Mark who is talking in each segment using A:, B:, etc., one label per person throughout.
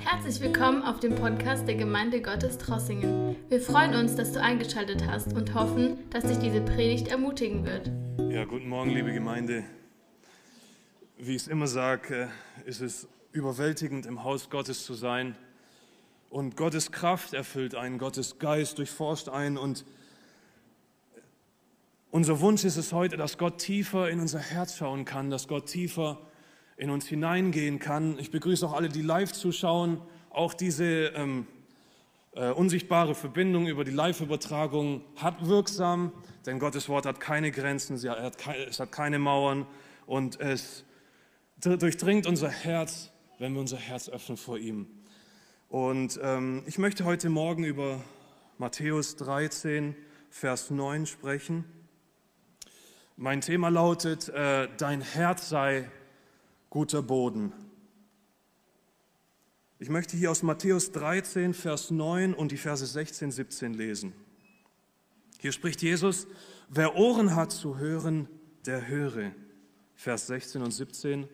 A: Herzlich willkommen auf dem Podcast der Gemeinde Gottes Trossingen. Wir freuen uns, dass du eingeschaltet hast und hoffen, dass dich diese Predigt ermutigen wird.
B: Ja, guten Morgen, liebe Gemeinde. Wie ich es immer sage, ist es überwältigend, im Haus Gottes zu sein. Und Gottes Kraft erfüllt einen, Gottes Geist durchforscht einen. Und unser Wunsch ist es heute, dass Gott tiefer in unser Herz schauen kann, dass Gott tiefer in uns hineingehen kann. Ich begrüße auch alle, die live zuschauen. Auch diese ähm, äh, unsichtbare Verbindung über die Live-Übertragung hat wirksam, denn Gottes Wort hat keine Grenzen, hat es hat keine Mauern und es durchdringt unser Herz, wenn wir unser Herz öffnen vor ihm. Und ähm, ich möchte heute Morgen über Matthäus 13, Vers 9 sprechen. Mein Thema lautet, äh, dein Herz sei guter Boden. Ich möchte hier aus Matthäus 13, Vers 9 und die Verse 16, 17 lesen. Hier spricht Jesus, wer Ohren hat zu hören, der höre. Vers 16 und 17.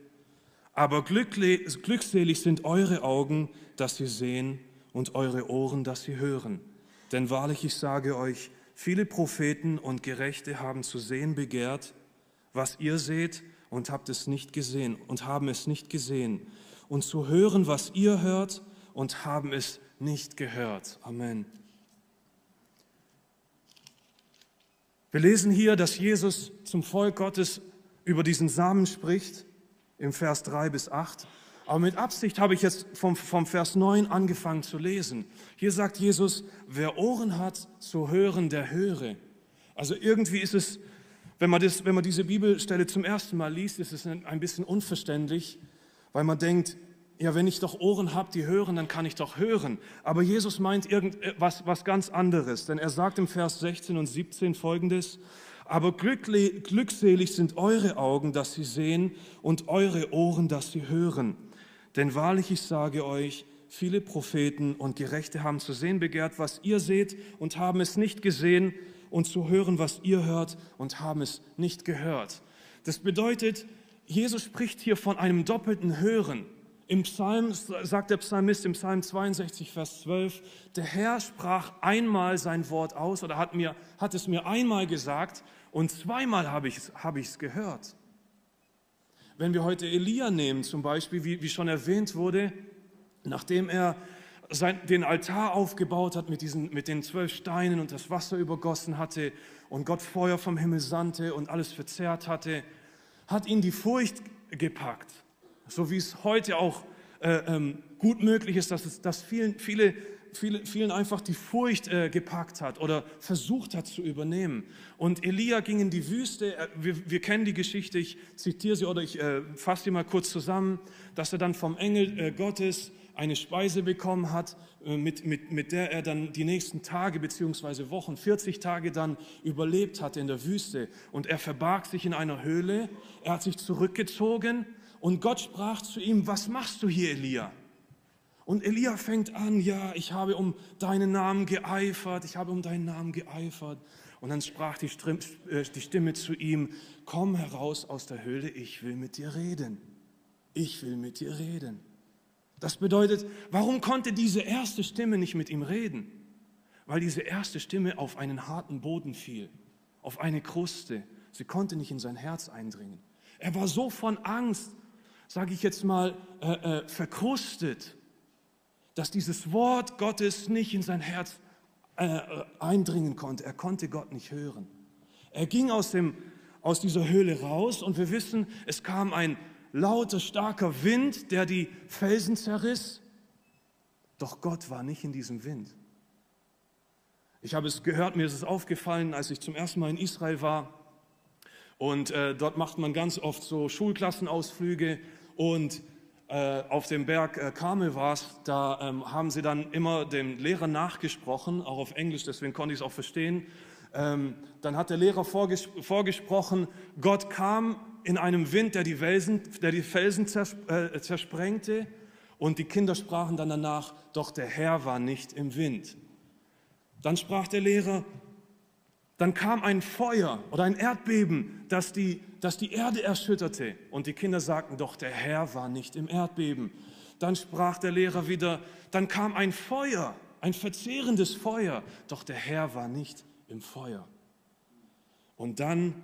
B: Aber glückselig sind eure Augen, dass sie sehen, und eure Ohren, dass sie hören. Denn wahrlich, ich sage euch, viele Propheten und Gerechte haben zu sehen begehrt, was ihr seht, und habt es nicht gesehen und haben es nicht gesehen und zu hören, was ihr hört und haben es nicht gehört. Amen. Wir lesen hier, dass Jesus zum Volk Gottes über diesen Samen spricht, im Vers 3 bis 8. Aber mit Absicht habe ich jetzt vom, vom Vers 9 angefangen zu lesen. Hier sagt Jesus, wer Ohren hat zu hören, der höre. Also irgendwie ist es wenn man, das, wenn man diese Bibelstelle zum ersten Mal liest, ist es ein bisschen unverständlich, weil man denkt, ja, wenn ich doch Ohren habe, die hören, dann kann ich doch hören. Aber Jesus meint irgendwas äh, was ganz anderes, denn er sagt im Vers 16 und 17 folgendes, aber glückselig sind eure Augen, dass sie sehen und eure Ohren, dass sie hören. Denn wahrlich, ich sage euch, viele Propheten und Gerechte haben zu sehen begehrt, was ihr seht und haben es nicht gesehen und zu hören, was ihr hört und haben es nicht gehört. Das bedeutet, Jesus spricht hier von einem doppelten Hören. Im Psalm sagt der Psalmist im Psalm 62, Vers 12, der Herr sprach einmal sein Wort aus oder hat, mir, hat es mir einmal gesagt und zweimal habe ich es hab gehört. Wenn wir heute Elia nehmen, zum Beispiel, wie, wie schon erwähnt wurde, nachdem er sein, den Altar aufgebaut hat mit, diesen, mit den zwölf Steinen und das Wasser übergossen hatte und Gott Feuer vom Himmel sandte und alles verzehrt hatte, hat ihn die Furcht gepackt. So wie es heute auch äh, ähm, gut möglich ist, dass, es, dass vielen, viele, viele, vielen einfach die Furcht äh, gepackt hat oder versucht hat zu übernehmen. Und Elia ging in die Wüste. Wir, wir kennen die Geschichte, ich zitiere sie oder ich äh, fasse sie mal kurz zusammen, dass er dann vom Engel äh, Gottes eine Speise bekommen hat, äh, mit, mit, mit der er dann die nächsten Tage bzw. Wochen, 40 Tage dann überlebt hatte in der Wüste. Und er verbarg sich in einer Höhle, er hat sich zurückgezogen und Gott sprach zu ihm, was machst du hier, Elia? Und Elia fängt an, ja, ich habe um deinen Namen geeifert, ich habe um deinen Namen geeifert. Und dann sprach die Stimme, äh, die Stimme zu ihm, komm heraus aus der Höhle, ich will mit dir reden. Ich will mit dir reden. Das bedeutet, warum konnte diese erste Stimme nicht mit ihm reden? Weil diese erste Stimme auf einen harten Boden fiel, auf eine Kruste. Sie konnte nicht in sein Herz eindringen. Er war so von Angst, sage ich jetzt mal, äh, äh, verkrustet, dass dieses Wort Gottes nicht in sein Herz äh, äh eindringen konnte. Er konnte Gott nicht hören. Er ging aus, dem, aus dieser Höhle raus und wir wissen, es kam ein lauter, starker Wind, der die Felsen zerriss. Doch Gott war nicht in diesem Wind. Ich habe es gehört, mir ist es aufgefallen, als ich zum ersten Mal in Israel war. Und äh, dort macht man ganz oft so Schulklassenausflüge. Und äh, auf dem Berg äh, Karmel war es, da ähm, haben sie dann immer dem Lehrer nachgesprochen, auch auf Englisch, deswegen konnte ich es auch verstehen. Ähm, dann hat der Lehrer vorges vorgesprochen, Gott kam in einem Wind, der die, Felsen, der die Felsen zers äh, zersprengte. Und die Kinder sprachen dann danach, doch der Herr war nicht im Wind. Dann sprach der Lehrer, dann kam ein Feuer oder ein Erdbeben, das die, das die Erde erschütterte. Und die Kinder sagten, doch der Herr war nicht im Erdbeben. Dann sprach der Lehrer wieder, dann kam ein Feuer, ein verzehrendes Feuer, doch der Herr war nicht im Feuer. Und dann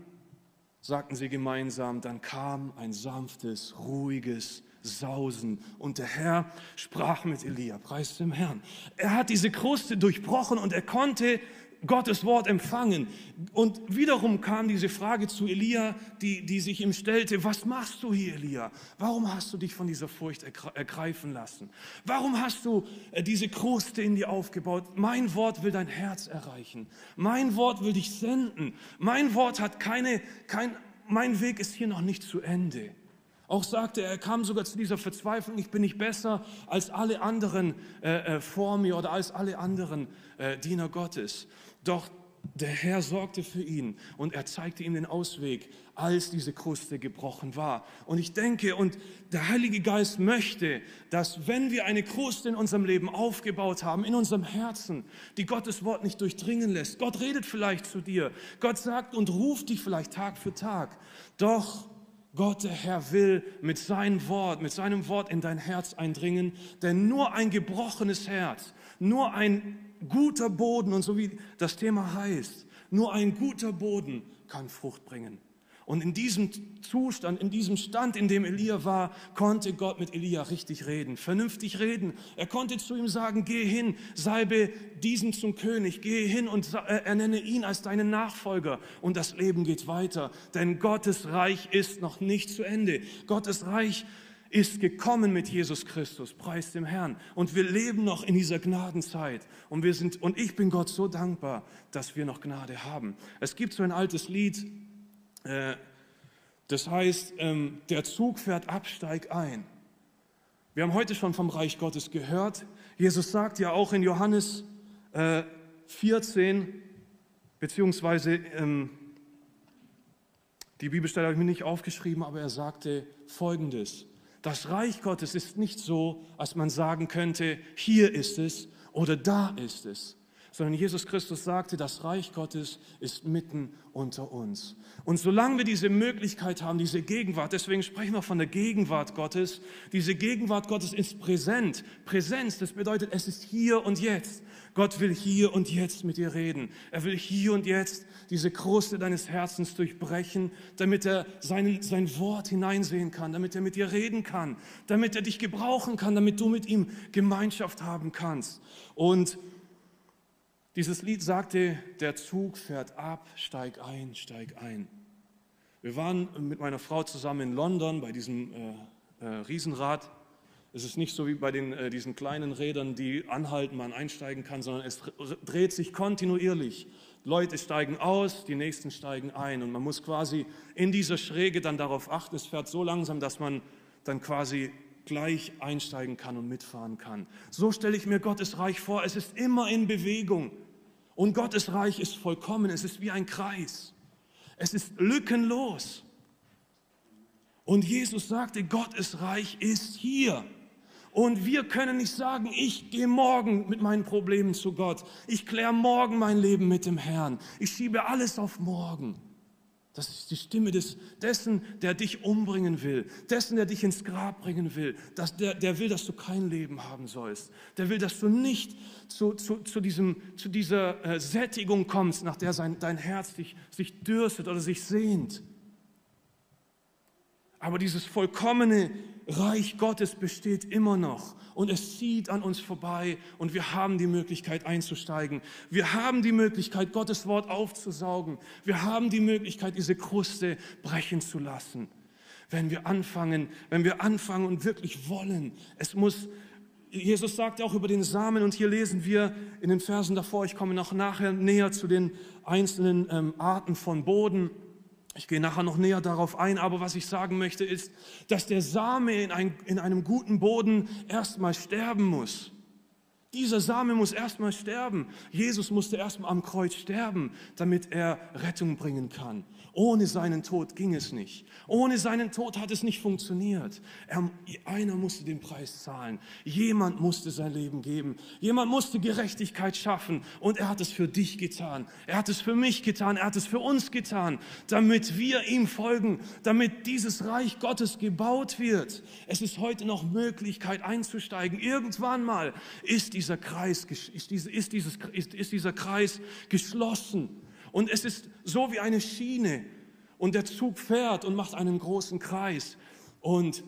B: sagten sie gemeinsam, dann kam ein sanftes, ruhiges Sausen. Und der Herr sprach mit Elia, preis dem Herrn. Er hat diese Kruste durchbrochen und er konnte Gottes Wort empfangen. Und wiederum kam diese Frage zu Elia, die, die sich ihm stellte, was machst du hier, Elia? Warum hast du dich von dieser Furcht ergreifen lassen? Warum hast du äh, diese Kruste in dir aufgebaut? Mein Wort will dein Herz erreichen. Mein Wort will dich senden. Mein Wort hat keine, kein, mein Weg ist hier noch nicht zu Ende. Auch sagte er, er kam sogar zu dieser Verzweiflung, ich bin nicht besser als alle anderen äh, äh, vor mir oder als alle anderen äh, Diener Gottes. Doch der Herr sorgte für ihn und er zeigte ihm den Ausweg, als diese Kruste gebrochen war. Und ich denke, und der Heilige Geist möchte, dass wenn wir eine Kruste in unserem Leben aufgebaut haben, in unserem Herzen, die Gottes Wort nicht durchdringen lässt, Gott redet vielleicht zu dir, Gott sagt und ruft dich vielleicht Tag für Tag, doch Gott, der Herr, will mit seinem Wort, mit seinem Wort in dein Herz eindringen, denn nur ein gebrochenes Herz, nur ein guter Boden und so wie das Thema heißt, nur ein guter Boden kann Frucht bringen. Und in diesem Zustand, in diesem Stand, in dem Elia war, konnte Gott mit Elia richtig reden, vernünftig reden. Er konnte zu ihm sagen, geh hin, salbe diesen zum König, geh hin und äh, ernenne ihn als deinen Nachfolger. Und das Leben geht weiter, denn Gottes Reich ist noch nicht zu Ende. Gottes Reich ist gekommen mit Jesus Christus, preis dem Herrn. Und wir leben noch in dieser Gnadenzeit. Und, wir sind, und ich bin Gott so dankbar, dass wir noch Gnade haben. Es gibt so ein altes Lied, äh, das heißt, ähm, der Zug fährt ab, steig ein. Wir haben heute schon vom Reich Gottes gehört. Jesus sagt ja auch in Johannes 14, äh, beziehungsweise ähm, die Bibelstelle habe ich mir nicht aufgeschrieben, aber er sagte Folgendes. Das Reich Gottes ist nicht so, als man sagen könnte, hier ist es oder da ist es, sondern Jesus Christus sagte, das Reich Gottes ist mitten unter uns. Und solange wir diese Möglichkeit haben, diese Gegenwart, deswegen sprechen wir von der Gegenwart Gottes, diese Gegenwart Gottes ist präsent. Präsenz, das bedeutet, es ist hier und jetzt. Gott will hier und jetzt mit dir reden. Er will hier und jetzt diese Kruste deines Herzens durchbrechen, damit er seinen, sein Wort hineinsehen kann, damit er mit dir reden kann, damit er dich gebrauchen kann, damit du mit ihm Gemeinschaft haben kannst. Und dieses Lied sagte, der Zug fährt ab, steig ein, steig ein. Wir waren mit meiner Frau zusammen in London bei diesem äh, äh, Riesenrad. Es ist nicht so wie bei den, äh, diesen kleinen Rädern, die anhalten, man einsteigen kann, sondern es dreht sich kontinuierlich. Leute steigen aus, die nächsten steigen ein und man muss quasi in dieser Schräge dann darauf achten, es fährt so langsam, dass man dann quasi gleich einsteigen kann und mitfahren kann. So stelle ich mir Gottes Reich vor. Es ist immer in Bewegung. Und Gottes Reich ist vollkommen. Es ist wie ein Kreis. Es ist lückenlos. Und Jesus sagte, Gottes Reich ist hier. Und wir können nicht sagen, ich gehe morgen mit meinen Problemen zu Gott. Ich kläre morgen mein Leben mit dem Herrn. Ich schiebe alles auf morgen. Das ist die Stimme des, dessen, der dich umbringen will, dessen, der dich ins Grab bringen will, dass der, der will, dass du kein Leben haben sollst. Der will, dass du nicht zu, zu, zu, diesem, zu dieser äh, Sättigung kommst, nach der sein, dein Herz dich, sich dürstet oder sich sehnt. Aber dieses vollkommene Reich Gottes besteht immer noch und es zieht an uns vorbei und wir haben die Möglichkeit einzusteigen. Wir haben die Möglichkeit, Gottes Wort aufzusaugen. Wir haben die Möglichkeit, diese Kruste brechen zu lassen. Wenn wir anfangen, wenn wir anfangen und wirklich wollen, es muss Jesus sagt auch über den Samen und hier lesen wir in den Versen davor, ich komme noch nachher näher zu den einzelnen ähm, Arten von Boden. Ich gehe nachher noch näher darauf ein, aber was ich sagen möchte ist, dass der Same in, ein, in einem guten Boden erstmal sterben muss. Dieser Same muss erstmal sterben. Jesus musste erstmal am Kreuz sterben, damit er Rettung bringen kann. Ohne seinen Tod ging es nicht. Ohne seinen Tod hat es nicht funktioniert. Er, einer musste den Preis zahlen. Jemand musste sein Leben geben. Jemand musste Gerechtigkeit schaffen. Und er hat es für dich getan. Er hat es für mich getan. Er hat es für uns getan, damit wir ihm folgen, damit dieses Reich Gottes gebaut wird. Es ist heute noch Möglichkeit einzusteigen. Irgendwann mal ist dieser Kreis, ist, ist, dieses, ist, ist dieser Kreis geschlossen. Und es ist so wie eine Schiene. Und der Zug fährt und macht einen großen Kreis. Und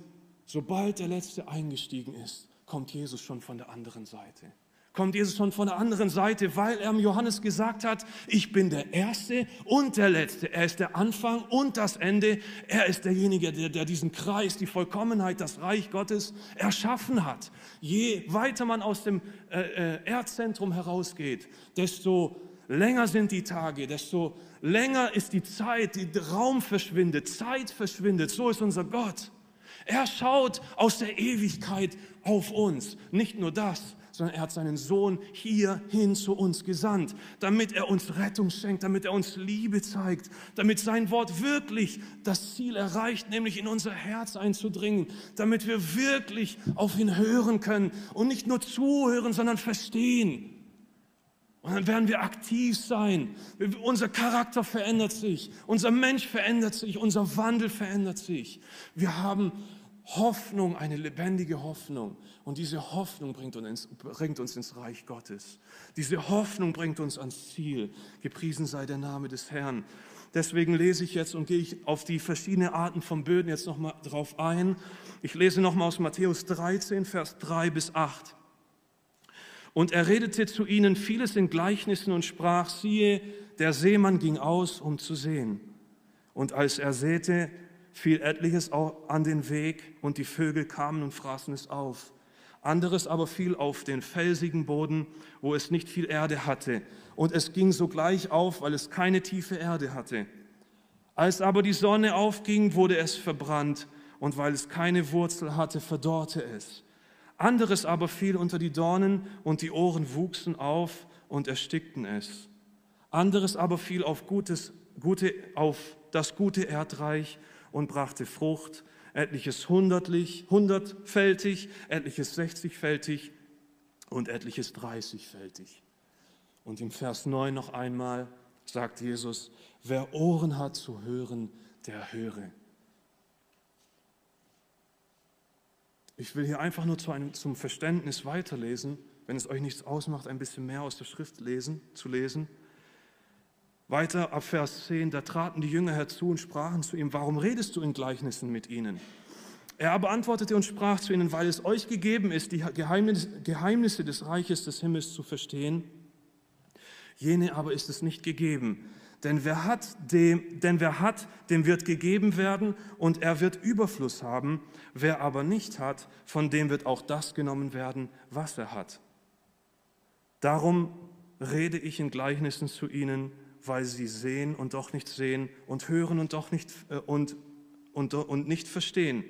B: sobald der Letzte eingestiegen ist, kommt Jesus schon von der anderen Seite. Kommt Jesus schon von der anderen Seite, weil er Johannes gesagt hat, ich bin der Erste und der Letzte. Er ist der Anfang und das Ende. Er ist derjenige, der, der diesen Kreis, die Vollkommenheit, das Reich Gottes erschaffen hat. Je weiter man aus dem äh, äh Erdzentrum herausgeht, desto länger sind die Tage, desto länger ist die Zeit, die Raum verschwindet, Zeit verschwindet. So ist unser Gott. Er schaut aus der Ewigkeit auf uns. Nicht nur das, sondern er hat seinen Sohn hierhin zu uns gesandt, damit er uns Rettung schenkt, damit er uns Liebe zeigt, damit sein Wort wirklich das Ziel erreicht, nämlich in unser Herz einzudringen, damit wir wirklich auf ihn hören können und nicht nur zuhören, sondern verstehen. Und dann werden wir aktiv sein. Unser Charakter verändert sich, unser Mensch verändert sich, unser Wandel verändert sich. Wir haben Hoffnung, eine lebendige Hoffnung. Und diese Hoffnung bringt uns, bringt uns ins Reich Gottes. Diese Hoffnung bringt uns ans Ziel. Gepriesen sei der Name des Herrn. Deswegen lese ich jetzt und gehe ich auf die verschiedenen Arten von Böden jetzt nochmal drauf ein. Ich lese nochmal aus Matthäus 13, Vers 3 bis 8. Und er redete zu ihnen vieles in Gleichnissen und sprach, siehe, der Seemann ging aus, um zu sehen. Und als er säte, fiel etliches an den Weg und die Vögel kamen und fraßen es auf. Anderes aber fiel auf den felsigen Boden, wo es nicht viel Erde hatte. Und es ging sogleich auf, weil es keine tiefe Erde hatte. Als aber die Sonne aufging, wurde es verbrannt. Und weil es keine Wurzel hatte, verdorrte es. Anderes aber fiel unter die Dornen und die Ohren wuchsen auf und erstickten es. Anderes aber fiel auf, gutes, gute, auf das gute Erdreich und brachte Frucht, etliches hundertlich, hundertfältig, etliches sechzigfältig und etliches dreißigfältig. Und im Vers 9 noch einmal sagt Jesus, wer Ohren hat zu hören, der höre. Ich will hier einfach nur zu einem, zum Verständnis weiterlesen, wenn es euch nichts ausmacht, ein bisschen mehr aus der Schrift lesen, zu lesen. Weiter ab Vers 10, da traten die Jünger herzu und sprachen zu ihm, warum redest du in Gleichnissen mit ihnen? Er aber antwortete und sprach zu ihnen, weil es euch gegeben ist, die Geheimnisse des Reiches des Himmels zu verstehen, jene aber ist es nicht gegeben. Denn wer hat, dem, denn wer hat, dem wird gegeben werden und er wird Überfluss haben. Wer aber nicht hat, von dem wird auch das genommen werden, was er hat. Darum rede ich in Gleichnissen zu ihnen, weil sie sehen und doch nicht sehen und hören und doch nicht, äh, und, und, und nicht verstehen.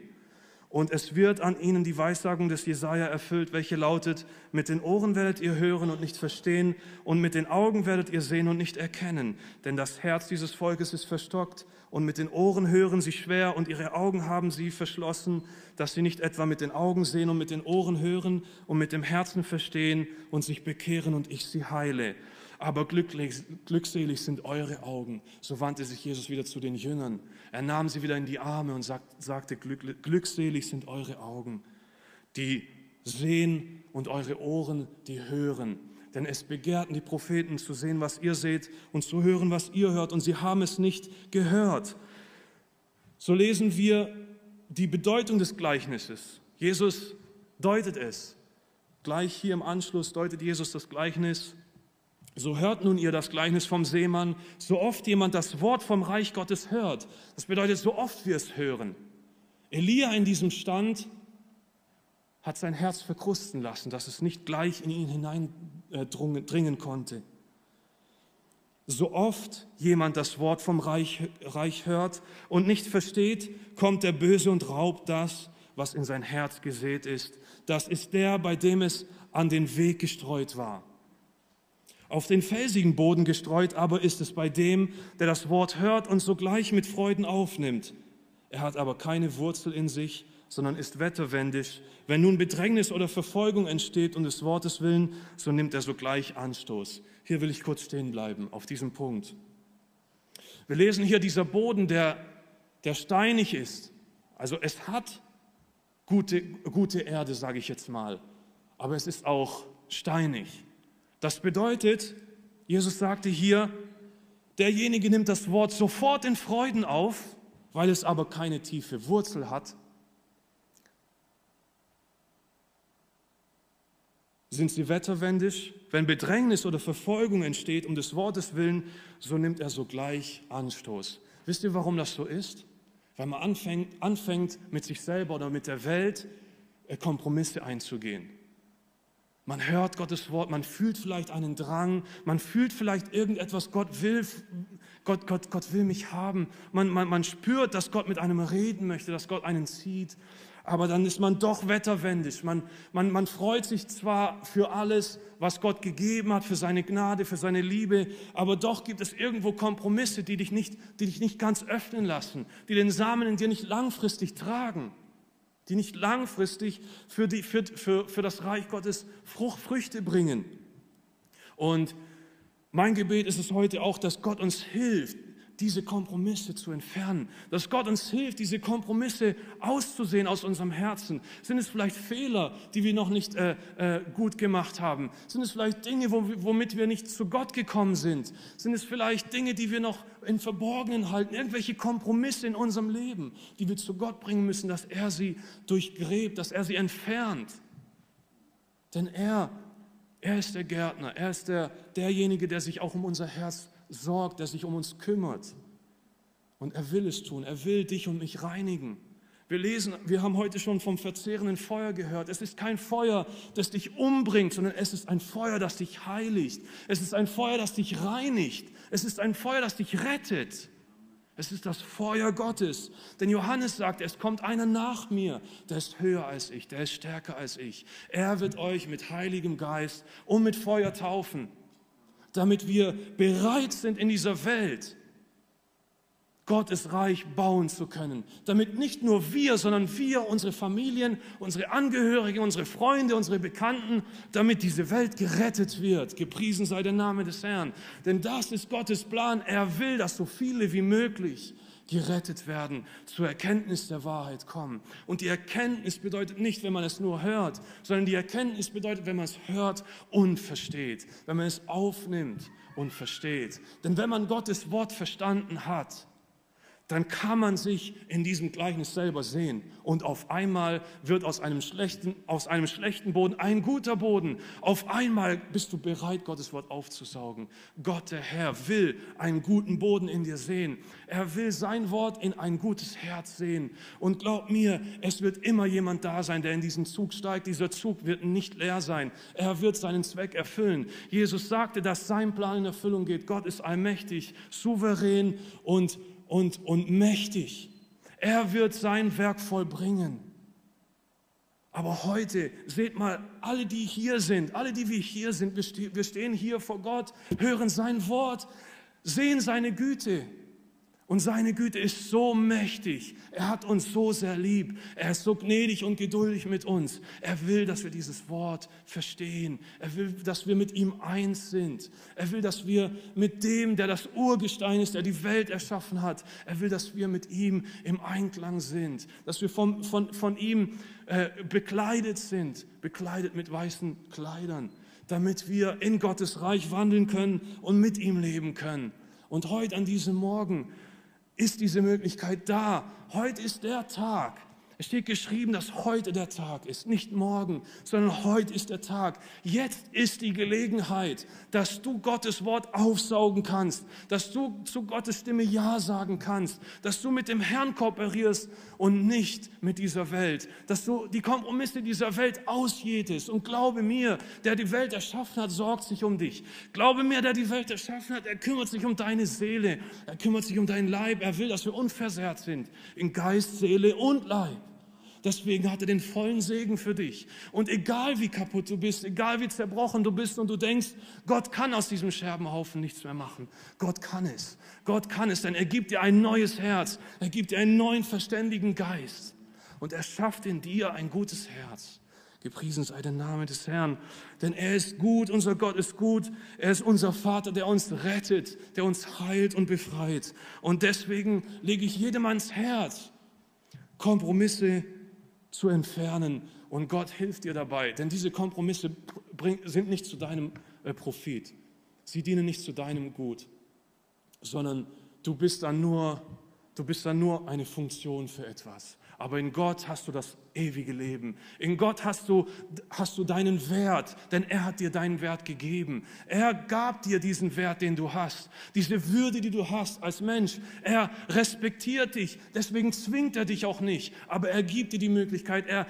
B: Und es wird an ihnen die Weissagung des Jesaja erfüllt, welche lautet: Mit den Ohren werdet ihr hören und nicht verstehen, und mit den Augen werdet ihr sehen und nicht erkennen. Denn das Herz dieses Volkes ist verstockt, und mit den Ohren hören sie schwer, und ihre Augen haben sie verschlossen, dass sie nicht etwa mit den Augen sehen und mit den Ohren hören und mit dem Herzen verstehen und sich bekehren und ich sie heile aber glücklich, glückselig sind eure Augen. So wandte sich Jesus wieder zu den Jüngern. Er nahm sie wieder in die Arme und sagt, sagte, glückselig sind eure Augen, die sehen und eure Ohren, die hören. Denn es begehrten die Propheten zu sehen, was ihr seht und zu hören, was ihr hört, und sie haben es nicht gehört. So lesen wir die Bedeutung des Gleichnisses. Jesus deutet es. Gleich hier im Anschluss deutet Jesus das Gleichnis so hört nun ihr das Gleichnis vom Seemann, so oft jemand das Wort vom Reich Gottes hört. Das bedeutet, so oft wir es hören. Elia in diesem Stand hat sein Herz verkrusten lassen, dass es nicht gleich in ihn hineindringen konnte. So oft jemand das Wort vom Reich, Reich hört und nicht versteht, kommt der Böse und raubt das, was in sein Herz gesät ist. Das ist der, bei dem es an den Weg gestreut war. Auf den felsigen Boden gestreut aber ist es bei dem, der das Wort hört und sogleich mit Freuden aufnimmt. Er hat aber keine Wurzel in sich, sondern ist wetterwendig. Wenn nun Bedrängnis oder Verfolgung entsteht um des Wortes willen, so nimmt er sogleich Anstoß. Hier will ich kurz stehen bleiben, auf diesem Punkt. Wir lesen hier dieser Boden, der, der steinig ist. Also es hat gute, gute Erde, sage ich jetzt mal, aber es ist auch steinig. Das bedeutet, Jesus sagte hier, derjenige nimmt das Wort sofort in Freuden auf, weil es aber keine tiefe Wurzel hat. Sind sie wetterwendig? Wenn Bedrängnis oder Verfolgung entsteht um des Wortes willen, so nimmt er sogleich Anstoß. Wisst ihr, warum das so ist? Weil man anfängt, anfängt mit sich selber oder mit der Welt äh, Kompromisse einzugehen. Man hört Gottes Wort, man fühlt vielleicht einen Drang, man fühlt vielleicht irgendetwas, Gott will, Gott, Gott, Gott will mich haben. Man, man, man spürt, dass Gott mit einem reden möchte, dass Gott einen zieht. Aber dann ist man doch wetterwendig. Man, man, man freut sich zwar für alles, was Gott gegeben hat, für seine Gnade, für seine Liebe, aber doch gibt es irgendwo Kompromisse, die dich nicht, die dich nicht ganz öffnen lassen, die den Samen in dir nicht langfristig tragen die nicht langfristig für, die, für, für, für das Reich Gottes Frucht, Früchte bringen. Und mein Gebet ist es heute auch, dass Gott uns hilft, diese Kompromisse zu entfernen, dass Gott uns hilft, diese Kompromisse auszusehen aus unserem Herzen. Sind es vielleicht Fehler, die wir noch nicht äh, äh, gut gemacht haben? Sind es vielleicht Dinge, wo, womit wir nicht zu Gott gekommen sind? Sind es vielleicht Dinge, die wir noch in Verborgenen halten, irgendwelche Kompromisse in unserem Leben, die wir zu Gott bringen müssen, dass er sie durchgräbt, dass er sie entfernt? Denn er, er ist der Gärtner, er ist der, derjenige, der sich auch um unser Herz sorgt, der sich um uns kümmert. Und er will es tun. Er will dich und mich reinigen. Wir lesen, wir haben heute schon vom verzehrenden Feuer gehört. Es ist kein Feuer, das dich umbringt, sondern es ist ein Feuer, das dich heiligt. Es ist ein Feuer, das dich reinigt. Es ist ein Feuer, das dich rettet. Es ist das Feuer Gottes. Denn Johannes sagt, es kommt einer nach mir, der ist höher als ich, der ist stärker als ich. Er wird euch mit Heiligem Geist und mit Feuer taufen damit wir bereit sind in dieser Welt, Gottes Reich bauen zu können, damit nicht nur wir, sondern wir, unsere Familien, unsere Angehörigen, unsere Freunde, unsere Bekannten, damit diese Welt gerettet wird. Gepriesen sei der Name des Herrn. Denn das ist Gottes Plan. Er will, dass so viele wie möglich gerettet werden, zur Erkenntnis der Wahrheit kommen. Und die Erkenntnis bedeutet nicht, wenn man es nur hört, sondern die Erkenntnis bedeutet, wenn man es hört und versteht, wenn man es aufnimmt und versteht. Denn wenn man Gottes Wort verstanden hat, dann kann man sich in diesem Gleichnis selber sehen. Und auf einmal wird aus einem schlechten, aus einem schlechten Boden ein guter Boden. Auf einmal bist du bereit, Gottes Wort aufzusaugen. Gott, der Herr, will einen guten Boden in dir sehen. Er will sein Wort in ein gutes Herz sehen. Und glaub mir, es wird immer jemand da sein, der in diesen Zug steigt. Dieser Zug wird nicht leer sein. Er wird seinen Zweck erfüllen. Jesus sagte, dass sein Plan in Erfüllung geht. Gott ist allmächtig, souverän und und, und mächtig. Er wird sein Werk vollbringen. Aber heute, seht mal, alle, die hier sind, alle, die wir hier sind, wir stehen hier vor Gott, hören sein Wort, sehen seine Güte. Und seine Güte ist so mächtig. Er hat uns so sehr lieb. Er ist so gnädig und geduldig mit uns. Er will, dass wir dieses Wort verstehen. Er will, dass wir mit ihm eins sind. Er will, dass wir mit dem, der das Urgestein ist, der die Welt erschaffen hat, er will, dass wir mit ihm im Einklang sind. Dass wir von, von, von ihm äh, bekleidet sind, bekleidet mit weißen Kleidern, damit wir in Gottes Reich wandeln können und mit ihm leben können. Und heute an diesem Morgen ist diese Möglichkeit da. Heute ist der Tag, es steht geschrieben, dass heute der Tag ist, nicht morgen, sondern heute ist der Tag. Jetzt ist die Gelegenheit, dass du Gottes Wort aufsaugen kannst, dass du zu Gottes Stimme Ja sagen kannst, dass du mit dem Herrn kooperierst und nicht mit dieser Welt, dass du die Kompromisse dieser Welt ausjetest. Und glaube mir, der die Welt erschaffen hat, sorgt sich um dich. Glaube mir, der die Welt erschaffen hat, er kümmert sich um deine Seele, er kümmert sich um deinen Leib, er will, dass wir unversehrt sind in Geist, Seele und Leib. Deswegen hat er den vollen Segen für dich. Und egal wie kaputt du bist, egal wie zerbrochen du bist und du denkst, Gott kann aus diesem Scherbenhaufen nichts mehr machen. Gott kann es. Gott kann es, denn er gibt dir ein neues Herz. Er gibt dir einen neuen verständigen Geist. Und er schafft in dir ein gutes Herz. Gepriesen sei der Name des Herrn, denn er ist gut, unser Gott ist gut, er ist unser Vater, der uns rettet, der uns heilt und befreit. Und deswegen lege ich jedem ans Herz, Kompromisse zu entfernen. Und Gott hilft dir dabei, denn diese Kompromisse sind nicht zu deinem äh, Profit. Sie dienen nicht zu deinem Gut, sondern du bist dann nur, du bist dann nur eine Funktion für etwas. Aber in Gott hast du das ewige Leben. In Gott hast du, hast du deinen Wert, denn er hat dir deinen Wert gegeben. Er gab dir diesen Wert, den du hast, diese Würde, die du hast als Mensch. Er respektiert dich, deswegen zwingt er dich auch nicht, aber er gibt dir die Möglichkeit, er,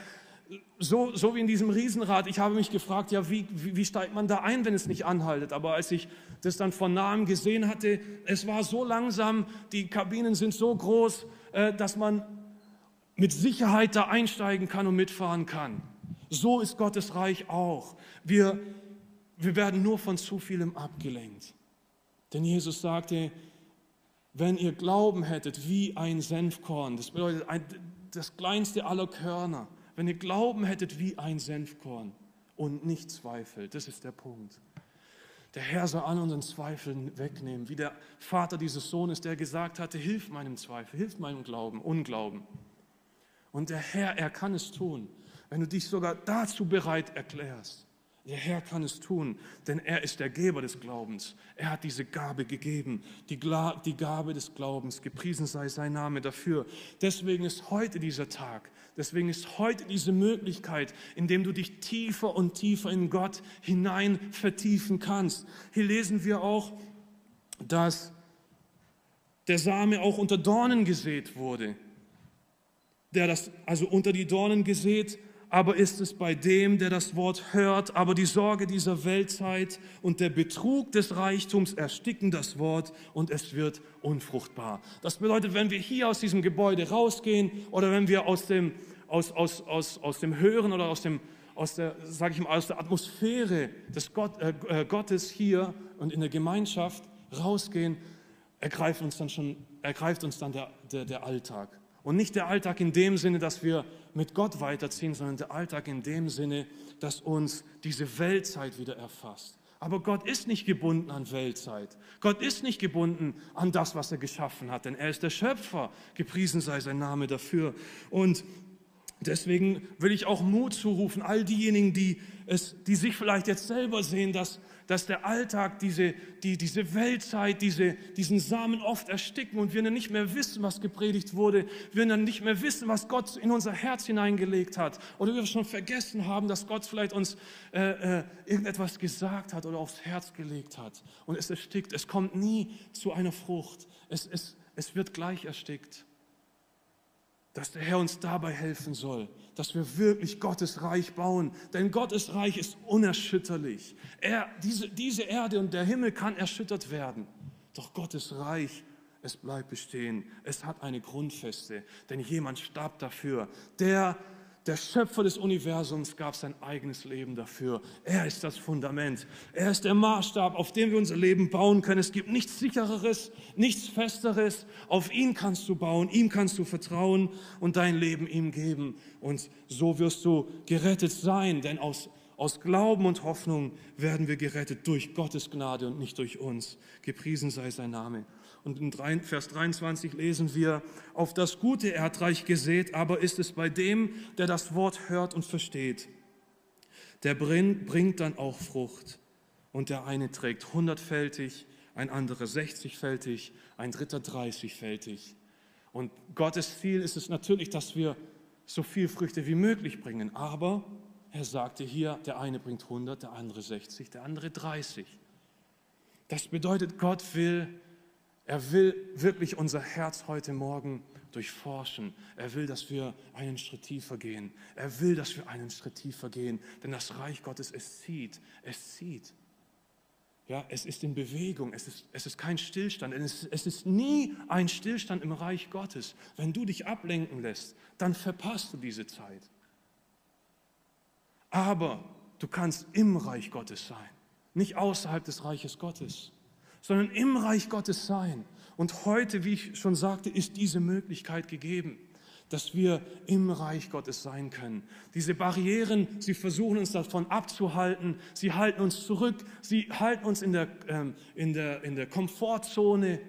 B: so, so wie in diesem Riesenrad, ich habe mich gefragt, ja, wie, wie, wie steigt man da ein, wenn es nicht anhaltet? Aber als ich das dann von nahem gesehen hatte, es war so langsam, die Kabinen sind so groß, äh, dass man mit Sicherheit da einsteigen kann und mitfahren kann. So ist Gottes Reich auch. Wir, wir werden nur von zu vielem abgelenkt. Denn Jesus sagte, wenn ihr Glauben hättet wie ein Senfkorn, das bedeutet ein, das kleinste aller Körner, wenn ihr Glauben hättet wie ein Senfkorn und nicht zweifelt, das ist der Punkt. Der Herr soll an unseren Zweifeln wegnehmen, wie der Vater dieses Sohnes, der gesagt hatte, hilf meinem Zweifel, hilf meinem Glauben, Unglauben. Und der Herr, er kann es tun, wenn du dich sogar dazu bereit erklärst. Der Herr kann es tun, denn er ist der Geber des Glaubens. Er hat diese Gabe gegeben, die, die, Gabe des Glaubens. Gepriesen sei sein Name dafür. Deswegen ist heute dieser Tag, deswegen ist heute diese Möglichkeit, in dem du dich tiefer und tiefer in Gott hinein vertiefen kannst. Hier lesen wir auch, dass der Same auch unter Dornen gesät wurde der das also unter die Dornen gesät, aber ist es bei dem, der das Wort hört, aber die Sorge dieser Weltzeit und der Betrug des Reichtums ersticken das Wort und es wird unfruchtbar. Das bedeutet, wenn wir hier aus diesem Gebäude rausgehen oder wenn wir aus dem, aus, aus, aus, aus dem Hören oder aus dem aus der, sage ich mal, aus der Atmosphäre des Gott, äh, äh, Gottes hier und in der Gemeinschaft rausgehen, ergreift uns dann schon, ergreift uns dann der, der, der Alltag. Und nicht der Alltag in dem Sinne, dass wir mit Gott weiterziehen, sondern der Alltag in dem Sinne, dass uns diese Weltzeit wieder erfasst. Aber Gott ist nicht gebunden an Weltzeit. Gott ist nicht gebunden an das, was er geschaffen hat, denn er ist der Schöpfer. Gepriesen sei sein Name dafür. Und deswegen will ich auch Mut zurufen, all diejenigen, die, es, die sich vielleicht jetzt selber sehen, dass dass der Alltag, diese, die, diese Weltzeit, diese, diesen Samen oft ersticken und wir dann nicht mehr wissen, was gepredigt wurde, wir dann nicht mehr wissen, was Gott in unser Herz hineingelegt hat oder wir schon vergessen haben, dass Gott vielleicht uns äh, äh, irgendetwas gesagt hat oder aufs Herz gelegt hat und es erstickt. Es kommt nie zu einer Frucht. Es, es, es wird gleich erstickt dass der Herr uns dabei helfen soll, dass wir wirklich Gottes Reich bauen. Denn Gottes Reich ist unerschütterlich. Er, diese, diese Erde und der Himmel kann erschüttert werden. Doch Gottes Reich, es bleibt bestehen. Es hat eine Grundfeste, denn jemand starb dafür. Der der Schöpfer des Universums gab sein eigenes Leben dafür. Er ist das Fundament. Er ist der Maßstab, auf dem wir unser Leben bauen können. Es gibt nichts sichereres, nichts festeres. Auf ihn kannst du bauen, ihm kannst du vertrauen und dein Leben ihm geben. Und so wirst du gerettet sein, denn aus, aus Glauben und Hoffnung werden wir gerettet durch Gottes Gnade und nicht durch uns. Gepriesen sei sein Name. Und in Vers 23 lesen wir, auf das gute Erdreich gesät, aber ist es bei dem, der das Wort hört und versteht. Der bringt dann auch Frucht. Und der eine trägt hundertfältig, ein anderer sechzigfältig, ein dritter dreißigfältig. Und Gottes Ziel ist es natürlich, dass wir so viel Früchte wie möglich bringen. Aber er sagte hier, der eine bringt 100, der andere 60, der andere 30. Das bedeutet, Gott will er will wirklich unser Herz heute Morgen durchforschen. Er will, dass wir einen Schritt tiefer gehen. Er will, dass wir einen Schritt tiefer gehen. Denn das Reich Gottes, es zieht. Es zieht. Ja, es ist in Bewegung, es ist, es ist kein Stillstand. Es ist, es ist nie ein Stillstand im Reich Gottes. Wenn du dich ablenken lässt, dann verpasst du diese Zeit. Aber du kannst im Reich Gottes sein, nicht außerhalb des Reiches Gottes, sondern im Reich Gottes sein. Und heute, wie ich schon sagte, ist diese Möglichkeit gegeben dass wir im Reich Gottes sein können. Diese Barrieren, sie versuchen uns davon abzuhalten, sie halten uns zurück, sie halten uns in der, ähm, in der, in der Komfortzone,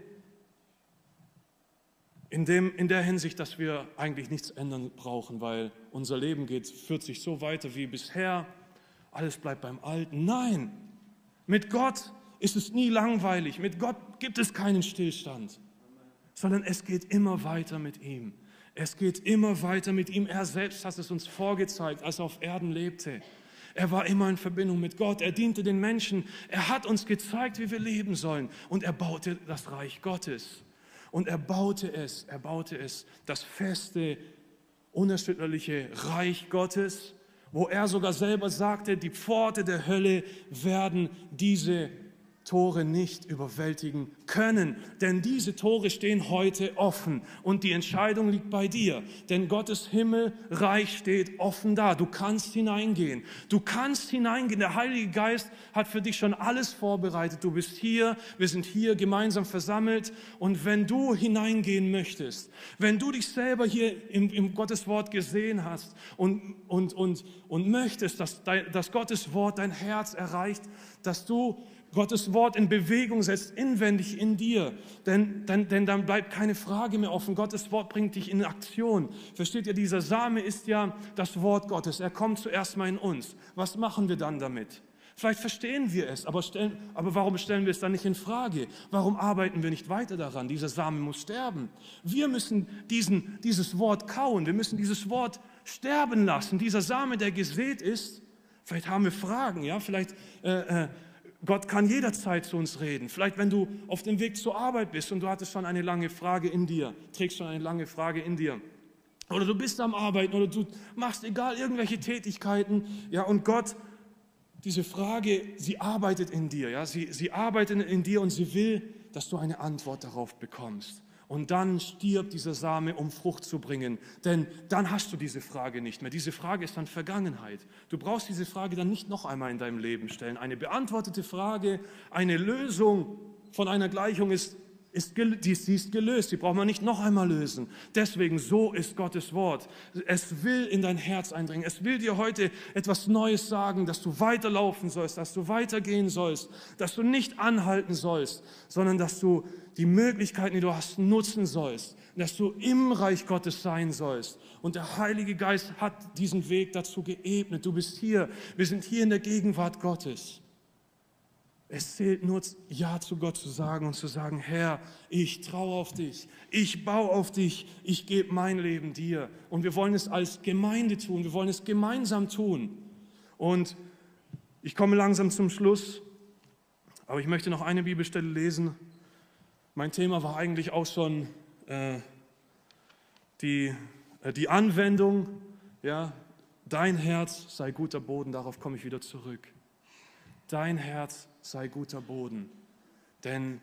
B: in, dem, in der Hinsicht, dass wir eigentlich nichts ändern brauchen, weil unser Leben geht, führt sich so weiter wie bisher, alles bleibt beim Alten. Nein, mit Gott ist es nie langweilig, mit Gott gibt es keinen Stillstand, sondern es geht immer weiter mit ihm. Es geht immer weiter mit ihm. Er selbst hat es uns vorgezeigt, als er auf Erden lebte. Er war immer in Verbindung mit Gott. Er diente den Menschen. Er hat uns gezeigt, wie wir leben sollen. Und er baute das Reich Gottes. Und er baute es, er baute es, das feste, unerschütterliche Reich Gottes, wo er sogar selber sagte, die Pforte der Hölle werden diese Tore nicht überwältigen können. Denn diese Tore stehen heute offen und die Entscheidung liegt bei dir. Denn Gottes Himmelreich steht offen da. Du kannst hineingehen. Du kannst hineingehen. Der Heilige Geist hat für dich schon alles vorbereitet. Du bist hier, wir sind hier gemeinsam versammelt. Und wenn du hineingehen möchtest, wenn du dich selber hier im, im Gottes Wort gesehen hast und, und, und, und möchtest, dass, dein, dass Gottes Wort dein Herz erreicht, dass du Gottes Wort in Bewegung setzt, inwendig in dir. Denn, denn, denn dann bleibt keine Frage mehr offen. Gottes Wort bringt dich in Aktion. Versteht ihr, dieser Same ist ja das Wort Gottes. Er kommt zuerst mal in uns. Was machen wir dann damit? Vielleicht verstehen wir es, aber, stellen, aber warum stellen wir es dann nicht in Frage? Warum arbeiten wir nicht weiter daran? Dieser Same muss sterben. Wir müssen diesen, dieses Wort kauen. Wir müssen dieses Wort sterben lassen. Dieser Same, der gesät ist, vielleicht haben wir Fragen, ja, vielleicht äh, äh, Gott kann jederzeit zu uns reden. Vielleicht, wenn du auf dem Weg zur Arbeit bist und du hattest schon eine lange Frage in dir, trägst schon eine lange Frage in dir. Oder du bist am Arbeiten oder du machst egal irgendwelche Tätigkeiten. Ja, und Gott, diese Frage, sie arbeitet in dir. Ja, sie, sie arbeitet in dir und sie will, dass du eine Antwort darauf bekommst. Und dann stirbt dieser Same, um Frucht zu bringen. Denn dann hast du diese Frage nicht mehr. Diese Frage ist dann Vergangenheit. Du brauchst diese Frage dann nicht noch einmal in deinem Leben stellen. Eine beantwortete Frage, eine Lösung von einer Gleichung ist ist, die, sie ist gelöst, die braucht man nicht noch einmal lösen. Deswegen, so ist Gottes Wort. Es will in dein Herz eindringen. Es will dir heute etwas Neues sagen, dass du weiterlaufen sollst, dass du weitergehen sollst, dass du nicht anhalten sollst, sondern dass du die Möglichkeiten, die du hast, nutzen sollst, dass du im Reich Gottes sein sollst. Und der Heilige Geist hat diesen Weg dazu geebnet. Du bist hier. Wir sind hier in der Gegenwart Gottes. Es zählt nur, Ja zu Gott zu sagen und zu sagen, Herr, ich traue auf dich, ich baue auf dich, ich gebe mein Leben dir. Und wir wollen es als Gemeinde tun, wir wollen es gemeinsam tun. Und ich komme langsam zum Schluss, aber ich möchte noch eine Bibelstelle lesen. Mein Thema war eigentlich auch schon äh, die, äh, die Anwendung, ja, dein Herz sei guter Boden, darauf komme ich wieder zurück. Dein Herz sei guter Boden. Denn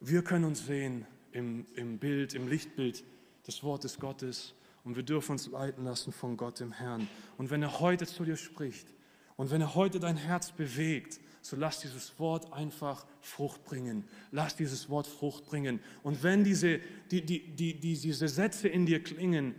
B: wir können uns sehen im, im Bild, im Lichtbild des Wortes Gottes und wir dürfen uns leiten lassen von Gott, dem Herrn. Und wenn er heute zu dir spricht und wenn er heute dein Herz bewegt, so lass dieses Wort einfach Frucht bringen. Lass dieses Wort Frucht bringen. Und wenn diese, die, die, die, die, diese Sätze in dir klingen,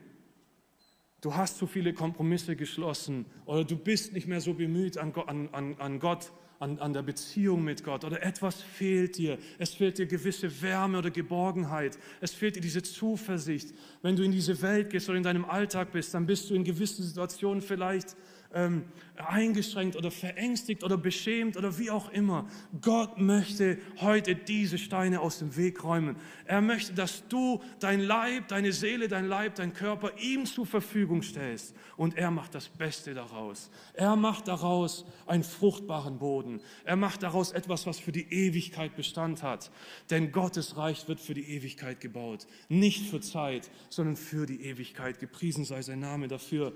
B: du hast zu viele Kompromisse geschlossen oder du bist nicht mehr so bemüht an, an, an Gott, an, an der Beziehung mit Gott oder etwas fehlt dir. Es fehlt dir gewisse Wärme oder Geborgenheit. Es fehlt dir diese Zuversicht. Wenn du in diese Welt gehst oder in deinem Alltag bist, dann bist du in gewissen Situationen vielleicht ähm, eingeschränkt oder verängstigt oder beschämt oder wie auch immer. Gott möchte heute diese Steine aus dem Weg räumen. Er möchte, dass du dein Leib, deine Seele, dein Leib, dein Körper ihm zur Verfügung stellst. Und er macht das Beste daraus. Er macht daraus einen fruchtbaren Boden. Er macht daraus etwas, was für die Ewigkeit Bestand hat. Denn Gottes Reich wird für die Ewigkeit gebaut. Nicht für Zeit, sondern für die Ewigkeit. Gepriesen sei sein Name dafür.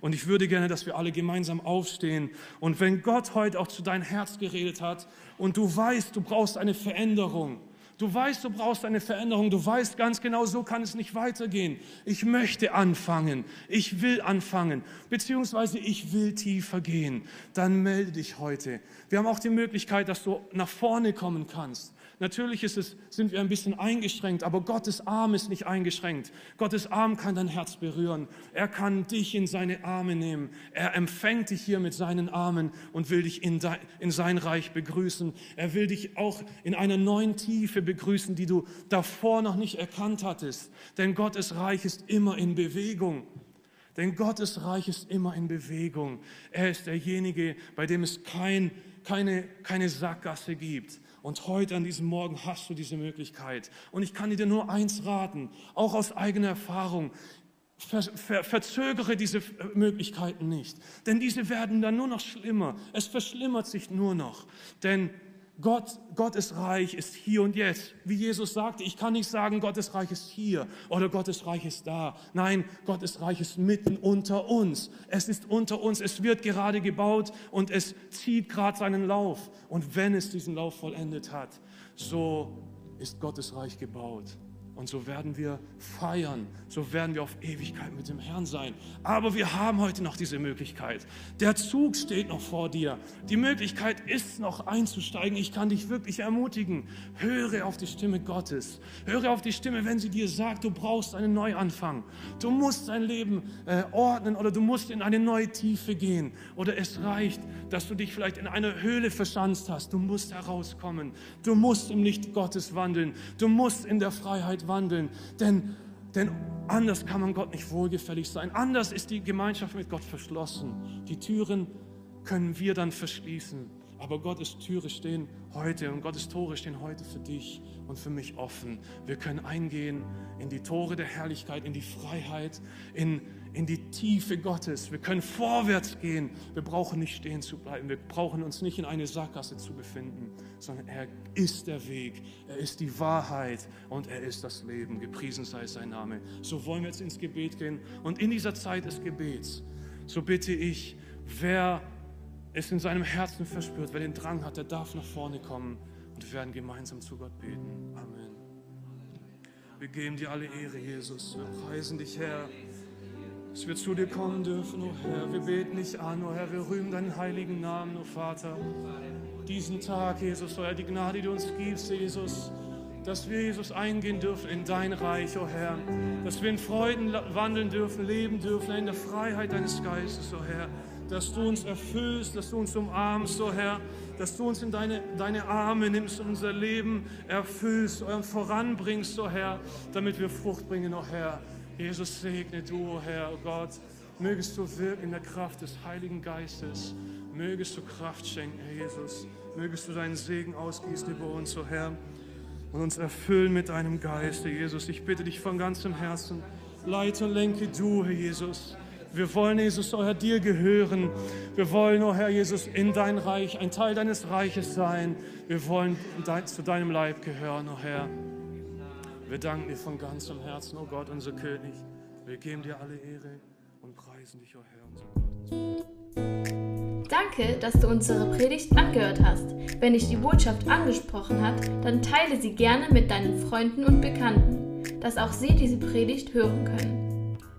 B: Und ich würde gerne, dass wir alle gemeinsam aufstehen. Und wenn Gott heute auch zu dein Herz geredet hat und du weißt, du brauchst eine Veränderung, Du weißt, du brauchst eine Veränderung. Du weißt ganz genau, so kann es nicht weitergehen. Ich möchte anfangen. Ich will anfangen. Beziehungsweise ich will tiefer gehen. Dann melde dich heute. Wir haben auch die Möglichkeit, dass du nach vorne kommen kannst. Natürlich ist es, sind wir ein bisschen eingeschränkt, aber Gottes Arm ist nicht eingeschränkt. Gottes Arm kann dein Herz berühren. Er kann dich in seine Arme nehmen. Er empfängt dich hier mit seinen Armen und will dich in, de, in sein Reich begrüßen. Er will dich auch in einer neuen Tiefe begrüßen, die du davor noch nicht erkannt hattest. Denn Gottes Reich ist immer in Bewegung. Denn Gottes Reich ist immer in Bewegung. Er ist derjenige, bei dem es kein, keine, keine Sackgasse gibt. Und heute an diesem Morgen hast du diese Möglichkeit. Und ich kann dir nur eins raten, auch aus eigener Erfahrung. Ver, ver, verzögere diese Möglichkeiten nicht, denn diese werden dann nur noch schlimmer. Es verschlimmert sich nur noch, denn Gott, Gottes Reich ist hier und jetzt. Wie Jesus sagte, ich kann nicht sagen, Gottes Reich ist hier oder Gottes Reich ist da. Nein, Gottes Reich ist mitten unter uns. Es ist unter uns. Es wird gerade gebaut und es zieht gerade seinen Lauf. Und wenn es diesen Lauf vollendet hat, so ist Gottes Reich gebaut. Und so werden wir feiern, so werden wir auf Ewigkeit mit dem Herrn sein. Aber wir haben heute noch diese Möglichkeit. Der Zug steht noch vor dir. Die Möglichkeit ist noch einzusteigen. Ich kann dich wirklich ermutigen. Höre auf die Stimme Gottes. Höre auf die Stimme, wenn sie dir sagt, du brauchst einen Neuanfang. Du musst dein Leben äh, ordnen oder du musst in eine neue Tiefe gehen. Oder es reicht, dass du dich vielleicht in einer Höhle verschanzt hast. Du musst herauskommen. Du musst im Licht Gottes wandeln. Du musst in der Freiheit wandeln. Denn, denn anders kann man Gott nicht wohlgefällig sein. Anders ist die Gemeinschaft mit Gott verschlossen. Die Türen können wir dann verschließen. Aber Gottes Türe stehen heute und Gottes Tore stehen heute für dich und für mich offen. Wir können eingehen in die Tore der Herrlichkeit, in die Freiheit, in, in die Tiefe Gottes. Wir können vorwärts gehen. Wir brauchen nicht stehen zu bleiben. Wir brauchen uns nicht in eine Sackgasse zu befinden, sondern er ist der Weg. Er ist die Wahrheit und er ist das Leben. Gepriesen sei sein Name. So wollen wir jetzt ins Gebet gehen. Und in dieser Zeit des Gebets, so bitte ich, wer es in seinem Herzen verspürt, wer den Drang hat, der darf nach vorne kommen und wir werden gemeinsam zu Gott beten. Amen. Wir geben dir alle Ehre, Jesus. Wir preisen dich, Herr, dass wir zu dir kommen dürfen, oh Herr. Wir beten dich an, oh Herr. Wir rühmen deinen heiligen Namen, oh Vater. Diesen Tag, Jesus, oh Herr, die Gnade, die du uns gibst, Jesus dass wir, Jesus, eingehen dürfen in dein Reich, oh Herr. Dass wir in Freuden wandeln dürfen, leben dürfen, in der Freiheit deines Geistes, oh Herr dass du uns erfüllst, dass du uns umarmst, oh Herr, dass du uns in deine, deine Arme nimmst und unser Leben erfüllst und voranbringst, oh Herr, damit wir Frucht bringen, oh Herr. Jesus segne du, oh Herr, oh Gott. Mögest du wirken in der Kraft des Heiligen Geistes. Mögest du Kraft schenken, Herr Jesus. Mögest du deinen Segen ausgießen über uns, oh Herr, und uns erfüllen mit deinem Geist, Herr Jesus. Ich bitte dich von ganzem Herzen, leite und lenke du, Herr Jesus. Wir wollen, Jesus, Herr, dir gehören. Wir wollen, oh Herr Jesus, in dein Reich, ein Teil deines Reiches sein. Wir wollen zu deinem Leib gehören, oh Herr. Wir danken dir von ganzem Herzen, oh Gott, unser König. Wir geben dir alle Ehre und preisen dich, oh Herr, unser Gott.
A: Danke, dass du unsere Predigt angehört hast. Wenn dich die Botschaft angesprochen hat, dann teile sie gerne mit deinen Freunden und Bekannten, dass auch sie diese Predigt hören können.